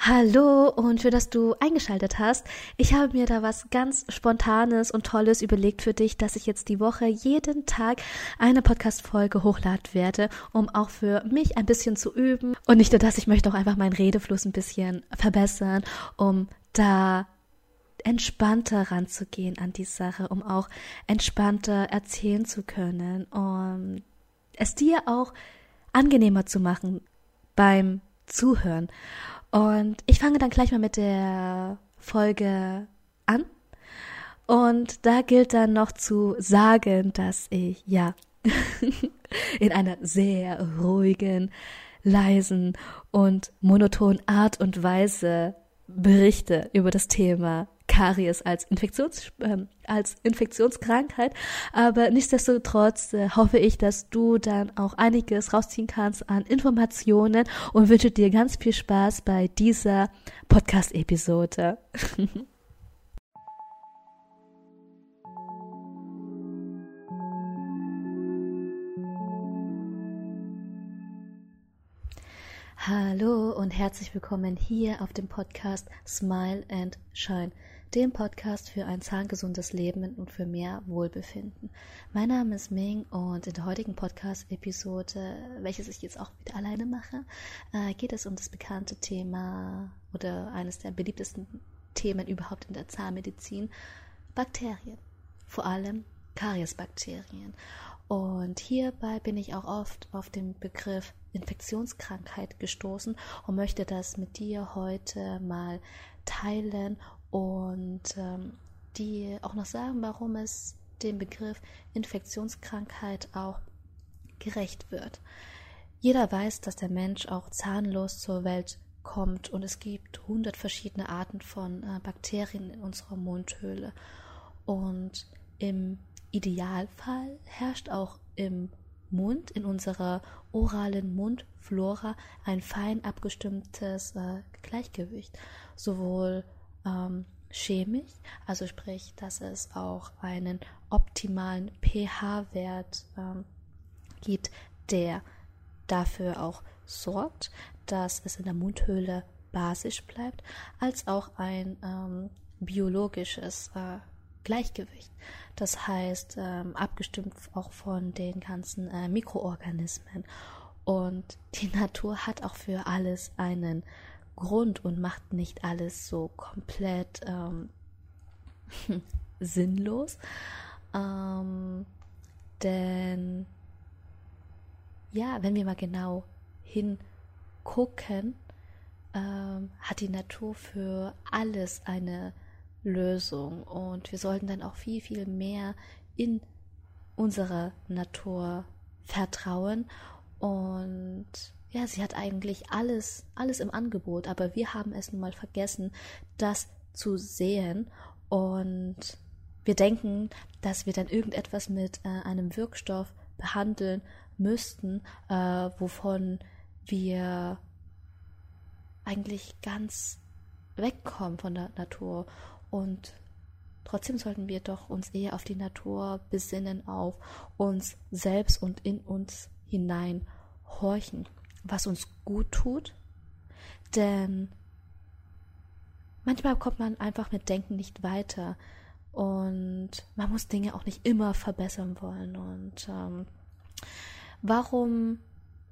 Hallo und schön, dass du eingeschaltet hast. Ich habe mir da was ganz Spontanes und Tolles überlegt für dich, dass ich jetzt die Woche jeden Tag eine Podcast-Folge hochladen werde, um auch für mich ein bisschen zu üben. Und nicht nur das, ich möchte auch einfach meinen Redefluss ein bisschen verbessern, um da entspannter ranzugehen an die Sache, um auch entspannter erzählen zu können und es dir auch angenehmer zu machen beim Zuhören. Und ich fange dann gleich mal mit der Folge an. Und da gilt dann noch zu sagen, dass ich ja in einer sehr ruhigen, leisen und monotonen Art und Weise berichte über das Thema Karies als, Infektions, äh, als Infektionskrankheit. Aber nichtsdestotrotz äh, hoffe ich, dass du dann auch einiges rausziehen kannst an Informationen und wünsche dir ganz viel Spaß bei dieser Podcast-Episode. Hallo und herzlich willkommen hier auf dem Podcast Smile and Shine dem Podcast für ein zahngesundes Leben und für mehr Wohlbefinden. Mein Name ist Ming und in der heutigen Podcast-Episode, welches ich jetzt auch wieder alleine mache, äh, geht es um das bekannte Thema oder eines der beliebtesten Themen überhaupt in der Zahnmedizin, Bakterien. Vor allem Kariesbakterien. Und hierbei bin ich auch oft auf den Begriff Infektionskrankheit gestoßen und möchte das mit dir heute mal teilen und ähm, die auch noch sagen, warum es dem Begriff Infektionskrankheit auch gerecht wird. Jeder weiß, dass der Mensch auch zahnlos zur Welt kommt und es gibt hundert verschiedene Arten von äh, Bakterien in unserer Mundhöhle. Und im Idealfall herrscht auch im Mund, in unserer oralen Mundflora, ein fein abgestimmtes äh, Gleichgewicht, sowohl ähm, chemisch, also sprich, dass es auch einen optimalen pH-Wert ähm, gibt, der dafür auch sorgt, dass es in der Mundhöhle basisch bleibt, als auch ein ähm, biologisches äh, Gleichgewicht. Das heißt, ähm, abgestimmt auch von den ganzen äh, Mikroorganismen. Und die Natur hat auch für alles einen Grund und macht nicht alles so komplett ähm, sinnlos. Ähm, denn ja, wenn wir mal genau hingucken, ähm, hat die Natur für alles eine Lösung. Und wir sollten dann auch viel, viel mehr in unsere Natur vertrauen. Und ja, sie hat eigentlich alles, alles im Angebot, aber wir haben es nun mal vergessen, das zu sehen. Und wir denken, dass wir dann irgendetwas mit äh, einem Wirkstoff behandeln müssten, äh, wovon wir eigentlich ganz wegkommen von der Natur und trotzdem sollten wir doch uns eher auf die Natur besinnen, auf uns selbst und in uns hinein horchen was uns gut tut, denn manchmal kommt man einfach mit Denken nicht weiter. Und man muss Dinge auch nicht immer verbessern wollen. Und ähm, warum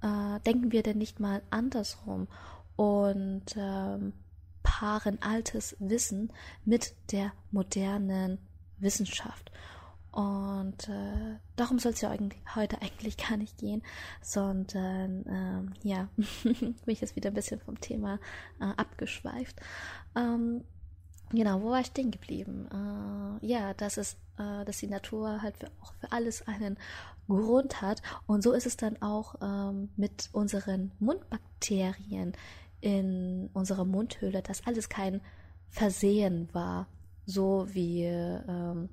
äh, denken wir denn nicht mal andersrum? Und ähm, paaren altes Wissen mit der modernen Wissenschaft? Und äh, darum soll es ja heute eigentlich gar nicht gehen, sondern ähm, ja, bin ich jetzt wieder ein bisschen vom Thema äh, abgeschweift. Ähm, genau, wo war ich stehen geblieben? Äh, ja, dass es, äh, dass die Natur halt für, auch für alles einen Grund hat. Und so ist es dann auch ähm, mit unseren Mundbakterien in unserer Mundhöhle, dass alles kein Versehen war, so wie ähm,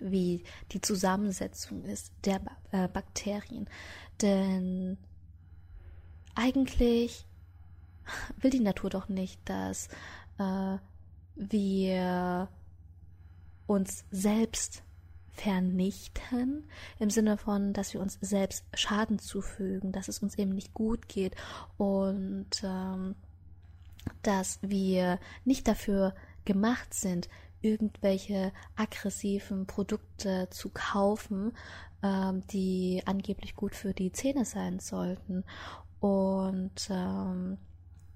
wie die Zusammensetzung ist der äh, Bakterien. Denn eigentlich will die Natur doch nicht, dass äh, wir uns selbst vernichten, im Sinne von, dass wir uns selbst Schaden zufügen, dass es uns eben nicht gut geht und ähm, dass wir nicht dafür gemacht sind, irgendwelche aggressiven Produkte zu kaufen, ähm, die angeblich gut für die Zähne sein sollten. Und ähm,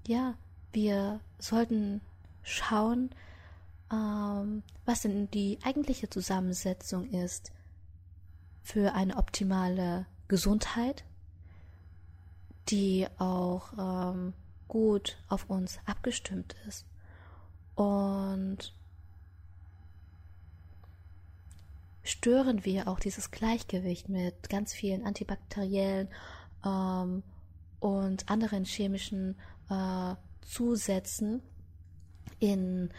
ja, wir sollten schauen, ähm, was denn die eigentliche Zusammensetzung ist für eine optimale Gesundheit, die auch ähm, gut auf uns abgestimmt ist. Und stören wir auch dieses Gleichgewicht mit ganz vielen antibakteriellen ähm, und anderen chemischen äh, Zusätzen in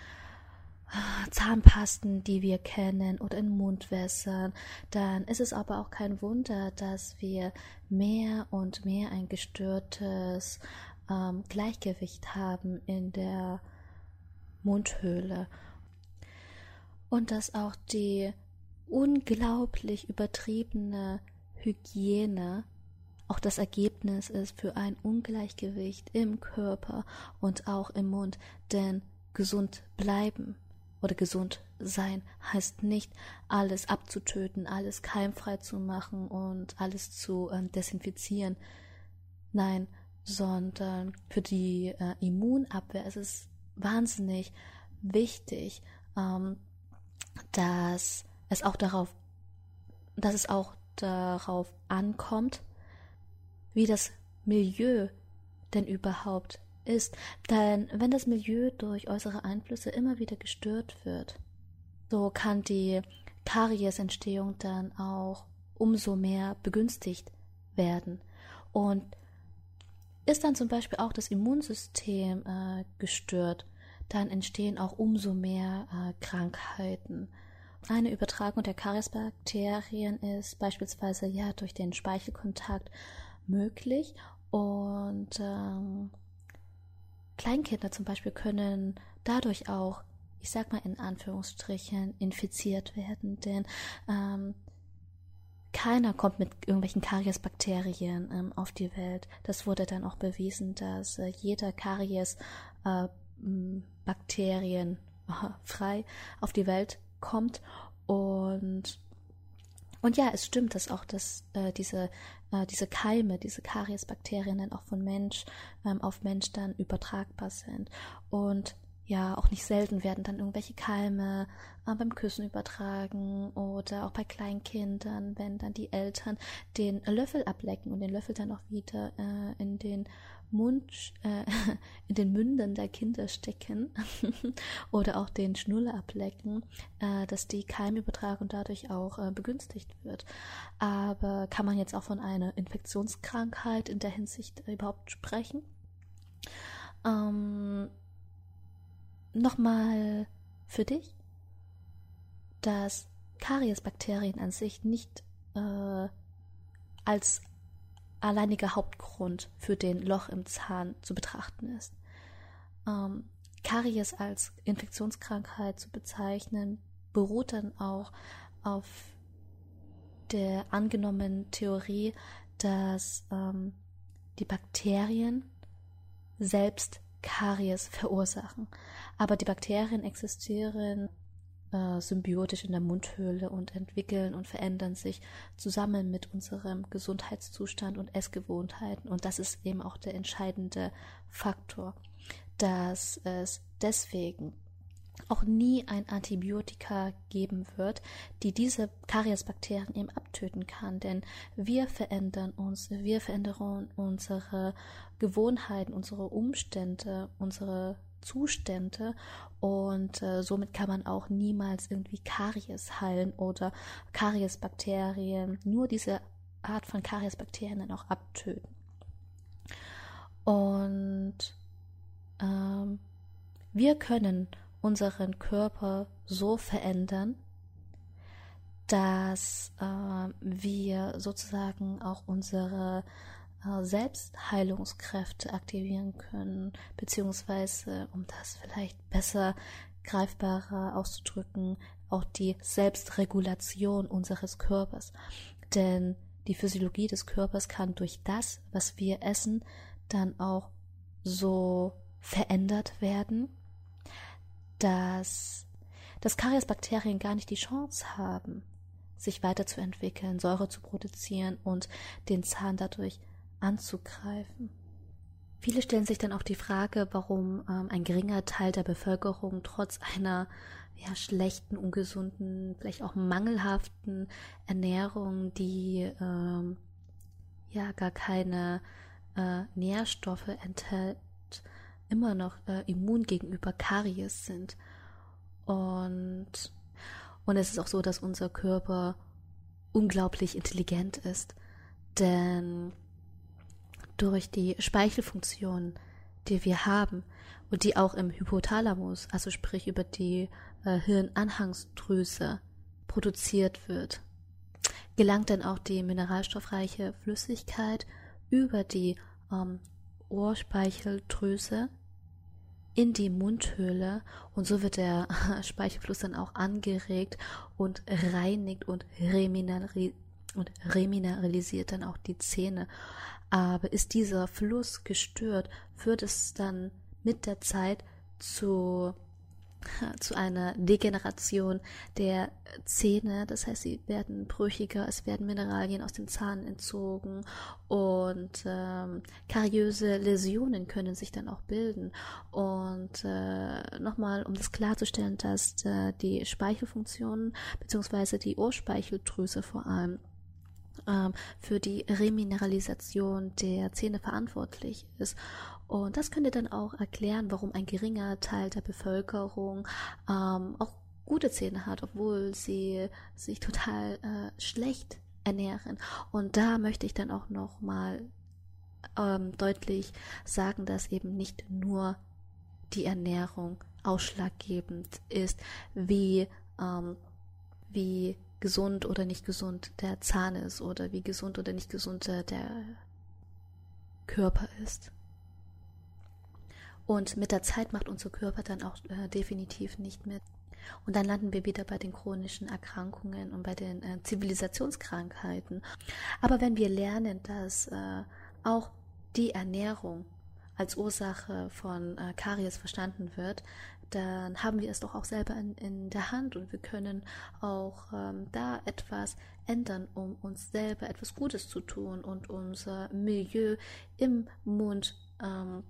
Zahnpasten, die wir kennen oder in Mundwässern, dann ist es aber auch kein Wunder, dass wir mehr und mehr ein gestörtes ähm, Gleichgewicht haben in der Mundhöhle. Und dass auch die unglaublich übertriebene Hygiene auch das Ergebnis ist für ein Ungleichgewicht im Körper und auch im Mund, denn gesund bleiben oder gesund sein heißt nicht, alles abzutöten, alles keimfrei zu machen und alles zu äh, desinfizieren. Nein, sondern für die äh, Immunabwehr ist es wahnsinnig wichtig, ähm, dass es auch darauf, dass es auch darauf ankommt, wie das Milieu denn überhaupt ist. Denn wenn das Milieu durch äußere Einflüsse immer wieder gestört wird, so kann die Kariesentstehung dann auch umso mehr begünstigt werden. Und ist dann zum Beispiel auch das Immunsystem äh, gestört, dann entstehen auch umso mehr äh, Krankheiten. Eine Übertragung der Kariesbakterien ist beispielsweise ja durch den Speichelkontakt möglich und ähm, Kleinkinder zum Beispiel können dadurch auch, ich sag mal in Anführungsstrichen, infiziert werden, denn ähm, keiner kommt mit irgendwelchen Kariesbakterien ähm, auf die Welt. Das wurde dann auch bewiesen, dass äh, jeder Karies äh, Bakterien frei auf die Welt kommt und und ja, es stimmt, dass auch dass äh, diese äh, diese Keime, diese Kariesbakterien dann auch von Mensch ähm, auf Mensch dann übertragbar sind. Und ja, auch nicht selten werden dann irgendwelche Keime äh, beim Küssen übertragen oder auch bei Kleinkindern, wenn dann die Eltern den Löffel ablecken und den Löffel dann auch wieder äh, in den Mund, äh, in den Münden der Kinder stecken oder auch den Schnuller ablecken, äh, dass die Keimübertragung dadurch auch äh, begünstigt wird. Aber kann man jetzt auch von einer Infektionskrankheit in der Hinsicht überhaupt sprechen? Ähm, Nochmal für dich, dass Kariesbakterien an sich nicht äh, als alleiniger Hauptgrund für den Loch im Zahn zu betrachten ist. Ähm, Karies als Infektionskrankheit zu bezeichnen, beruht dann auch auf der angenommenen Theorie, dass ähm, die Bakterien selbst Karies verursachen. Aber die Bakterien existieren äh, symbiotisch in der Mundhöhle und entwickeln und verändern sich zusammen mit unserem Gesundheitszustand und Essgewohnheiten. Und das ist eben auch der entscheidende Faktor, dass es deswegen auch nie ein Antibiotika geben wird, die diese Kariesbakterien eben abtöten kann, denn wir verändern uns, wir verändern unsere Gewohnheiten, unsere Umstände, unsere Zustände und äh, somit kann man auch niemals irgendwie Karies heilen oder Kariesbakterien, nur diese Art von Kariesbakterien dann auch abtöten. Und ähm, wir können unseren Körper so verändern, dass äh, wir sozusagen auch unsere Selbstheilungskräfte aktivieren können, beziehungsweise, um das vielleicht besser greifbarer auszudrücken, auch die Selbstregulation unseres Körpers. Denn die Physiologie des Körpers kann durch das, was wir essen, dann auch so verändert werden, dass, dass Kariesbakterien gar nicht die Chance haben, sich weiterzuentwickeln, Säure zu produzieren und den Zahn dadurch anzugreifen. Viele stellen sich dann auch die Frage, warum ähm, ein geringer Teil der Bevölkerung trotz einer ja, schlechten, ungesunden, vielleicht auch mangelhaften Ernährung, die ähm, ja gar keine äh, Nährstoffe enthält, immer noch äh, immun gegenüber Karies sind. Und, und es ist auch so, dass unser Körper unglaublich intelligent ist, denn durch die Speichelfunktion, die wir haben und die auch im Hypothalamus, also sprich über die äh, Hirnanhangsdrüse produziert wird, gelangt dann auch die mineralstoffreiche Flüssigkeit über die ähm, Ohrspeicheldrüse in die Mundhöhle und so wird der Speichelfluss dann auch angeregt und reinigt und, reminerali und remineralisiert dann auch die Zähne. Aber ist dieser Fluss gestört, wird es dann mit der Zeit zu zu einer Degeneration der Zähne. Das heißt, sie werden brüchiger, es werden Mineralien aus den Zahn entzogen und ähm, kariöse Läsionen können sich dann auch bilden. Und äh, nochmal, um das klarzustellen, dass äh, die Speichelfunktionen beziehungsweise die Ohrspeicheldrüse vor allem für die Remineralisation der Zähne verantwortlich ist. Und das könnte dann auch erklären, warum ein geringer Teil der Bevölkerung ähm, auch gute Zähne hat, obwohl sie sich total äh, schlecht ernähren. Und da möchte ich dann auch noch mal ähm, deutlich sagen, dass eben nicht nur die Ernährung ausschlaggebend ist, wie ähm, wie gesund oder nicht gesund der Zahn ist oder wie gesund oder nicht gesund der Körper ist. Und mit der Zeit macht unser Körper dann auch äh, definitiv nicht mit. Und dann landen wir wieder bei den chronischen Erkrankungen und bei den äh, Zivilisationskrankheiten. Aber wenn wir lernen, dass äh, auch die Ernährung als Ursache von äh, Karies verstanden wird, dann haben wir es doch auch selber in, in der Hand und wir können auch ähm, da etwas ändern, um uns selber etwas Gutes zu tun und unser Milieu im Mund ähm,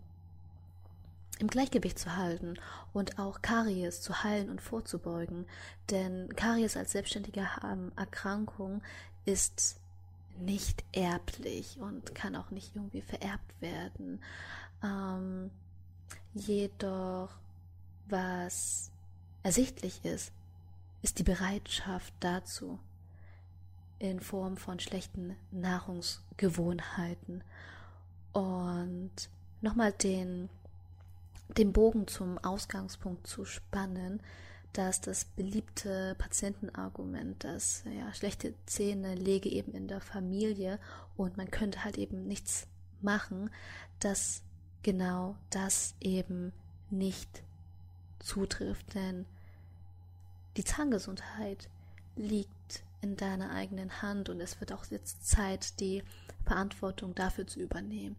im Gleichgewicht zu halten und auch Karies zu heilen und vorzubeugen. Denn Karies als selbstständige Erkrankung ist nicht erblich und kann auch nicht irgendwie vererbt werden. Ähm, jedoch, was ersichtlich ist, ist die Bereitschaft dazu in Form von schlechten Nahrungsgewohnheiten. Und nochmal den den Bogen zum Ausgangspunkt zu spannen, dass das beliebte Patientenargument, dass ja, schlechte Zähne lege eben in der Familie und man könnte halt eben nichts machen, dass genau das eben nicht zutrifft, denn die Zahngesundheit liegt in deiner eigenen Hand und es wird auch jetzt Zeit, die Verantwortung dafür zu übernehmen.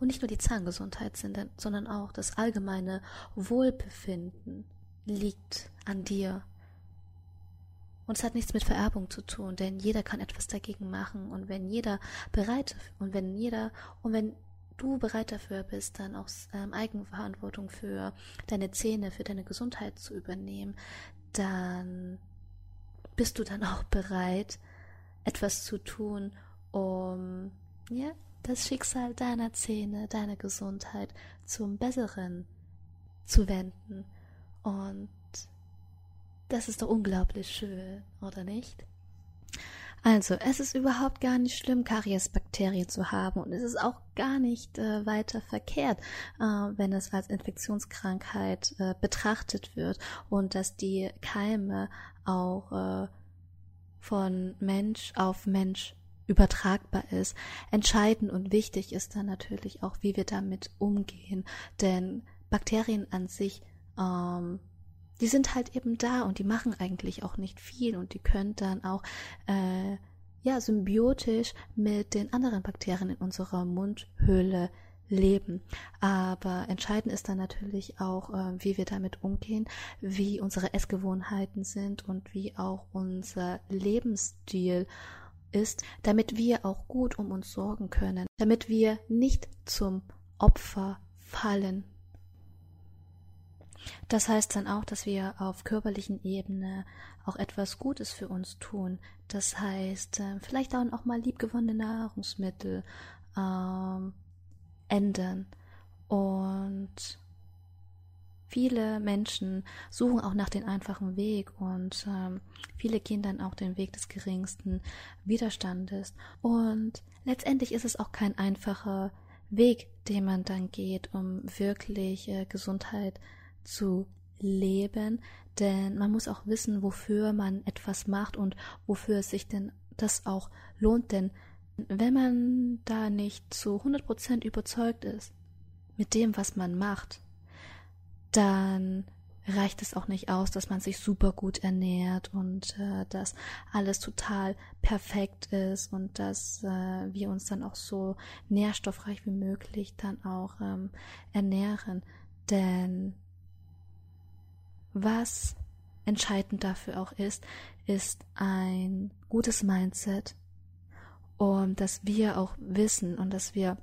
Und nicht nur die Zahngesundheit, sondern auch das allgemeine Wohlbefinden liegt an dir. Und es hat nichts mit Vererbung zu tun, denn jeder kann etwas dagegen machen. Und wenn jeder bereit und wenn jeder und wenn du bereit dafür bist, dann auch ähm, Eigenverantwortung für deine Zähne, für deine Gesundheit zu übernehmen, dann bist du dann auch bereit, etwas zu tun, um ja, das Schicksal deiner Zähne, deiner Gesundheit zum Besseren zu wenden. Und das ist doch unglaublich schön, oder nicht? Also, es ist überhaupt gar nicht schlimm, Kariesbakterien zu haben und es ist auch gar nicht äh, weiter verkehrt, äh, wenn es als Infektionskrankheit äh, betrachtet wird und dass die Keime auch äh, von Mensch auf Mensch übertragbar ist. Entscheidend und wichtig ist dann natürlich auch, wie wir damit umgehen. Denn Bakterien an sich, ähm, die sind halt eben da und die machen eigentlich auch nicht viel und die können dann auch äh, ja symbiotisch mit den anderen Bakterien in unserer Mundhöhle leben. Aber entscheidend ist dann natürlich auch, äh, wie wir damit umgehen, wie unsere Essgewohnheiten sind und wie auch unser Lebensstil ist, damit wir auch gut um uns sorgen können, damit wir nicht zum Opfer fallen. Das heißt dann auch, dass wir auf körperlichen Ebene auch etwas Gutes für uns tun. Das heißt, äh, vielleicht auch mal liebgewonnene Nahrungsmittel ähm, ändern. Und viele Menschen suchen auch nach dem einfachen Weg und ähm, viele gehen dann auch den Weg des geringsten Widerstandes. Und letztendlich ist es auch kein einfacher Weg, den man dann geht, um wirklich äh, Gesundheit zu leben, denn man muss auch wissen, wofür man etwas macht und wofür es sich denn das auch lohnt, denn wenn man da nicht zu 100% überzeugt ist mit dem, was man macht, dann reicht es auch nicht aus, dass man sich super gut ernährt und äh, dass alles total perfekt ist und dass äh, wir uns dann auch so nährstoffreich wie möglich dann auch ähm, ernähren. Denn was entscheidend dafür auch ist, ist ein gutes Mindset und dass wir auch wissen und dass wir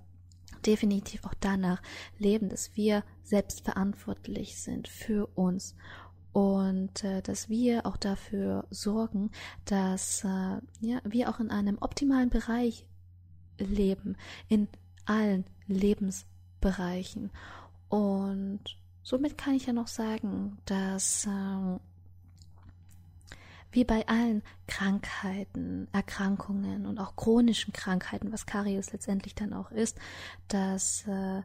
definitiv auch danach leben, dass wir selbst verantwortlich sind für uns und äh, dass wir auch dafür sorgen, dass äh, ja, wir auch in einem optimalen Bereich leben, in allen Lebensbereichen. Und somit kann ich ja noch sagen, dass äh, wie bei allen Krankheiten, Erkrankungen und auch chronischen Krankheiten, was Karies letztendlich dann auch ist, dass äh,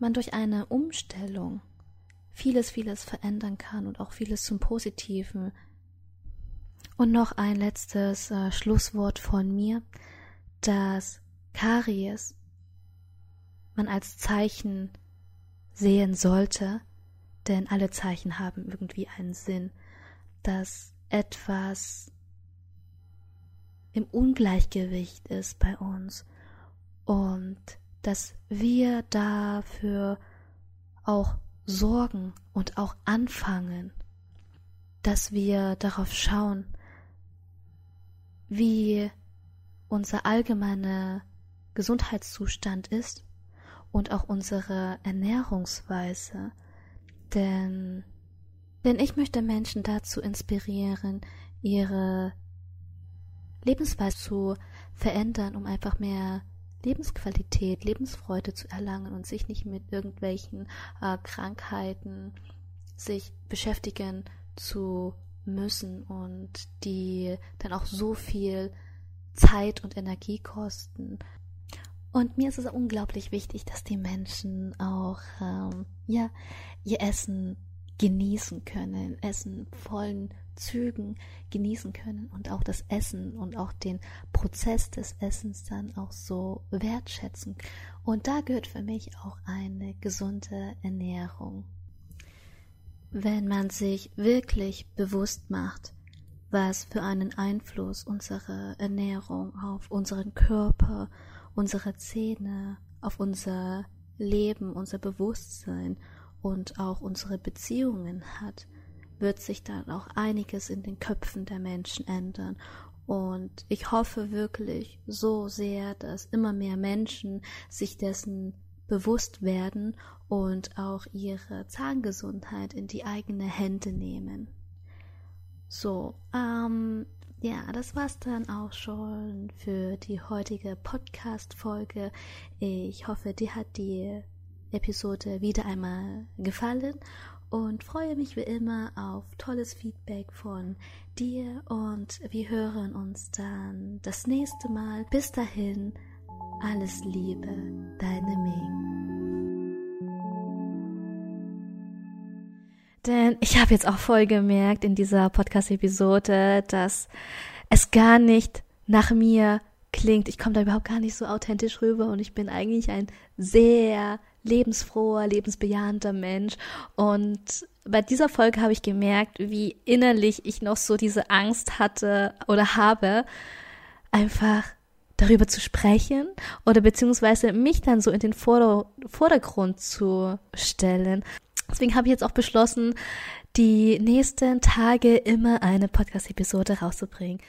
man durch eine Umstellung vieles, vieles verändern kann und auch vieles zum Positiven. Und noch ein letztes äh, Schlusswort von mir, dass Karies man als Zeichen sehen sollte, denn alle Zeichen haben irgendwie einen Sinn dass etwas im Ungleichgewicht ist bei uns und dass wir dafür auch sorgen und auch anfangen, dass wir darauf schauen, wie unser allgemeiner Gesundheitszustand ist und auch unsere Ernährungsweise, denn denn ich möchte Menschen dazu inspirieren, ihre Lebensweise zu verändern, um einfach mehr Lebensqualität, Lebensfreude zu erlangen und sich nicht mit irgendwelchen äh, Krankheiten sich beschäftigen zu müssen und die dann auch so viel Zeit und Energie kosten. Und mir ist es unglaublich wichtig, dass die Menschen auch ähm, ja ihr Essen genießen können, Essen vollen Zügen genießen können und auch das Essen und auch den Prozess des Essens dann auch so wertschätzen. Und da gehört für mich auch eine gesunde Ernährung. Wenn man sich wirklich bewusst macht, was für einen Einfluss unsere Ernährung auf unseren Körper, unsere Zähne, auf unser Leben, unser Bewusstsein und auch unsere Beziehungen hat, wird sich dann auch einiges in den Köpfen der Menschen ändern. Und ich hoffe wirklich so sehr, dass immer mehr Menschen sich dessen bewusst werden und auch ihre Zahngesundheit in die eigene Hände nehmen. So, ähm, ja, das war's dann auch schon für die heutige Podcast-Folge. Ich hoffe, dir hat die Episode wieder einmal gefallen und freue mich wie immer auf tolles Feedback von dir und wir hören uns dann das nächste Mal. Bis dahin, alles Liebe, deine Ming. Denn ich habe jetzt auch voll gemerkt in dieser Podcast-Episode, dass es gar nicht nach mir klingt. Ich komme da überhaupt gar nicht so authentisch rüber und ich bin eigentlich ein sehr lebensfroher, lebensbejahender Mensch. Und bei dieser Folge habe ich gemerkt, wie innerlich ich noch so diese Angst hatte oder habe, einfach darüber zu sprechen oder beziehungsweise mich dann so in den Vorder Vordergrund zu stellen. Deswegen habe ich jetzt auch beschlossen, die nächsten Tage immer eine Podcast-Episode rauszubringen.